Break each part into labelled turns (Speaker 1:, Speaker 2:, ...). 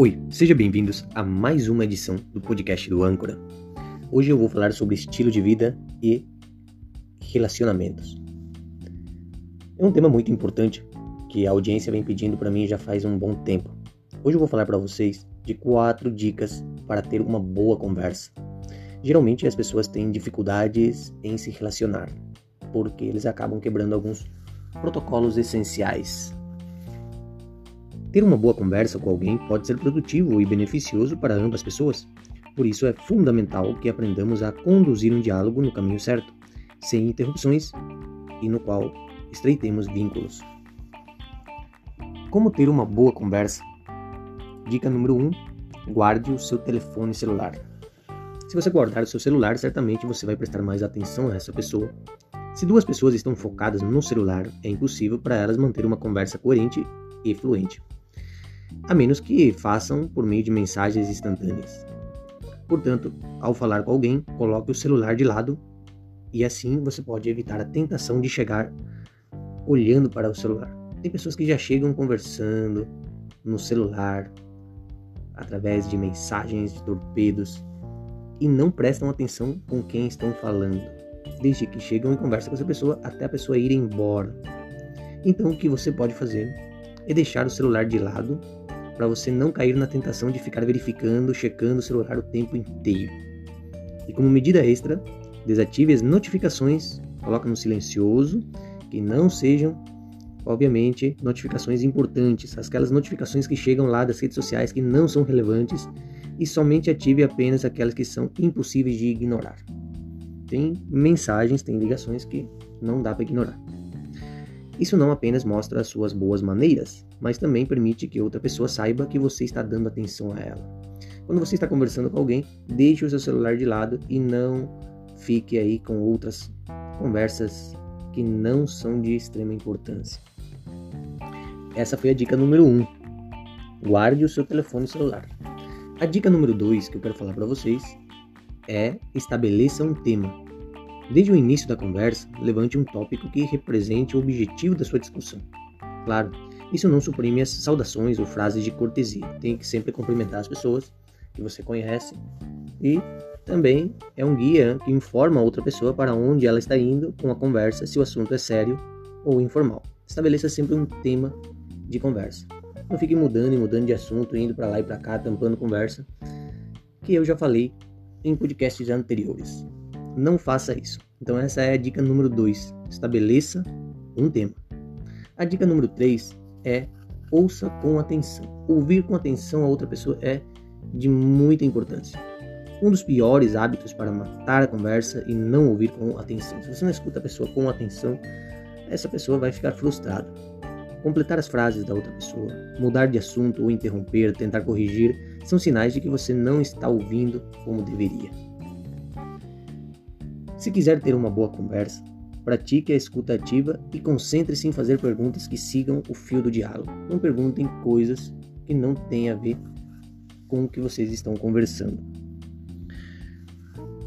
Speaker 1: Oi, sejam bem-vindos a mais uma edição do podcast do Âncora. Hoje eu vou falar sobre estilo de vida e relacionamentos. É um tema muito importante que a audiência vem pedindo para mim já faz um bom tempo. Hoje eu vou falar para vocês de quatro dicas para ter uma boa conversa. Geralmente as pessoas têm dificuldades em se relacionar, porque eles acabam quebrando alguns protocolos essenciais ter uma boa conversa com alguém pode ser produtivo e beneficioso para ambas pessoas. Por isso é fundamental que aprendamos a conduzir um diálogo no caminho certo, sem interrupções e no qual estreitemos vínculos. Como ter uma boa conversa? Dica número 1: um, guarde o seu telefone celular. Se você guardar o seu celular, certamente você vai prestar mais atenção a essa pessoa. Se duas pessoas estão focadas no celular, é impossível para elas manter uma conversa coerente e fluente a menos que façam por meio de mensagens instantâneas. Portanto, ao falar com alguém, coloque o celular de lado e assim você pode evitar a tentação de chegar olhando para o celular. Tem pessoas que já chegam conversando no celular através de mensagens de torpedos e não prestam atenção com quem estão falando, desde que chegam e conversam com essa pessoa até a pessoa ir embora. Então, o que você pode fazer é deixar o celular de lado para você não cair na tentação de ficar verificando, checando o celular o tempo inteiro. E como medida extra, desative as notificações, coloque no silencioso, que não sejam, obviamente, notificações importantes, aquelas notificações que chegam lá das redes sociais que não são relevantes, e somente ative apenas aquelas que são impossíveis de ignorar. Tem mensagens, tem ligações que não dá para ignorar. Isso não apenas mostra as suas boas maneiras, mas também permite que outra pessoa saiba que você está dando atenção a ela. Quando você está conversando com alguém, deixe o seu celular de lado e não fique aí com outras conversas que não são de extrema importância. Essa foi a dica número 1. Um. Guarde o seu telefone celular. A dica número 2 que eu quero falar para vocês é estabeleça um tema. Desde o início da conversa, levante um tópico que represente o objetivo da sua discussão. Claro, isso não suprime as saudações ou frases de cortesia. Tem que sempre cumprimentar as pessoas que você conhece e também é um guia que informa a outra pessoa para onde ela está indo com a conversa, se o assunto é sério ou informal. Estabeleça sempre um tema de conversa. Não fique mudando e mudando de assunto, indo para lá e para cá, tampando conversa, que eu já falei em podcasts anteriores. Não faça isso. Então essa é a dica número 2. Estabeleça um tema. A dica número 3 é ouça com atenção. Ouvir com atenção a outra pessoa é de muita importância. Um dos piores hábitos para matar a conversa e não ouvir com atenção. Se você não escuta a pessoa com atenção, essa pessoa vai ficar frustrada. Completar as frases da outra pessoa, mudar de assunto ou interromper, tentar corrigir, são sinais de que você não está ouvindo como deveria. Se quiser ter uma boa conversa, pratique a escuta ativa e concentre-se em fazer perguntas que sigam o fio do diálogo. Não perguntem coisas que não têm a ver com o que vocês estão conversando.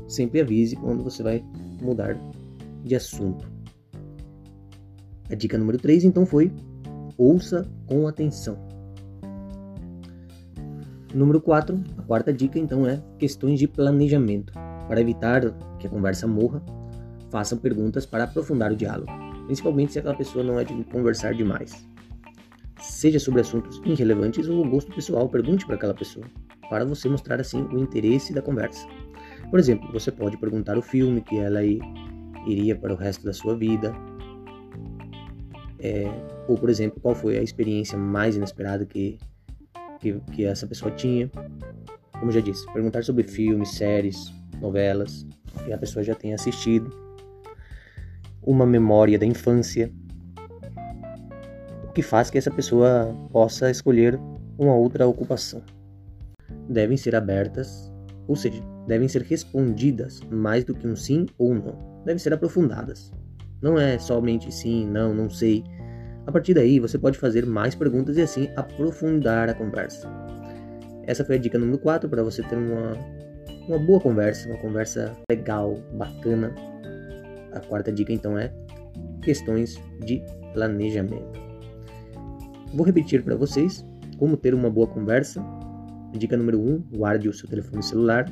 Speaker 1: Sempre avise quando você vai mudar de assunto. A dica número 3 então foi: ouça com atenção. Número 4, a quarta dica então é questões de planejamento. Para evitar que a conversa morra, façam perguntas para aprofundar o diálogo, principalmente se aquela pessoa não é de conversar demais. Seja sobre assuntos irrelevantes ou o gosto pessoal, pergunte para aquela pessoa, para você mostrar assim o interesse da conversa. Por exemplo, você pode perguntar o filme que ela iria para o resto da sua vida, é, ou por exemplo, qual foi a experiência mais inesperada que, que, que essa pessoa tinha. Como já disse, perguntar sobre filmes, séries, novelas que a pessoa já tenha assistido, uma memória da infância, o que faz que essa pessoa possa escolher uma outra ocupação. Devem ser abertas, ou seja, devem ser respondidas mais do que um sim ou não. Devem ser aprofundadas. Não é somente sim, não, não sei. A partir daí, você pode fazer mais perguntas e assim aprofundar a conversa. Essa foi a dica número 4 para você ter uma uma boa conversa, uma conversa legal, bacana. A quarta dica então é questões de planejamento. Vou repetir para vocês como ter uma boa conversa dica número 1, um, guarde o seu telefone celular.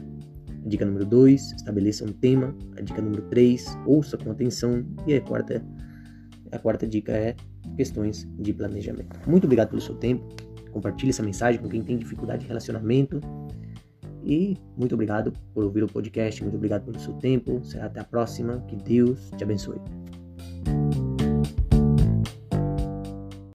Speaker 1: dica número 2, estabeleça um tema. A dica número 3, ouça com atenção. E a quarta, a quarta dica é questões de planejamento. Muito obrigado pelo seu tempo. Compartilhe essa mensagem com quem tem dificuldade de relacionamento. E muito obrigado por ouvir o podcast. Muito obrigado pelo seu tempo. Será até a próxima. Que Deus te abençoe.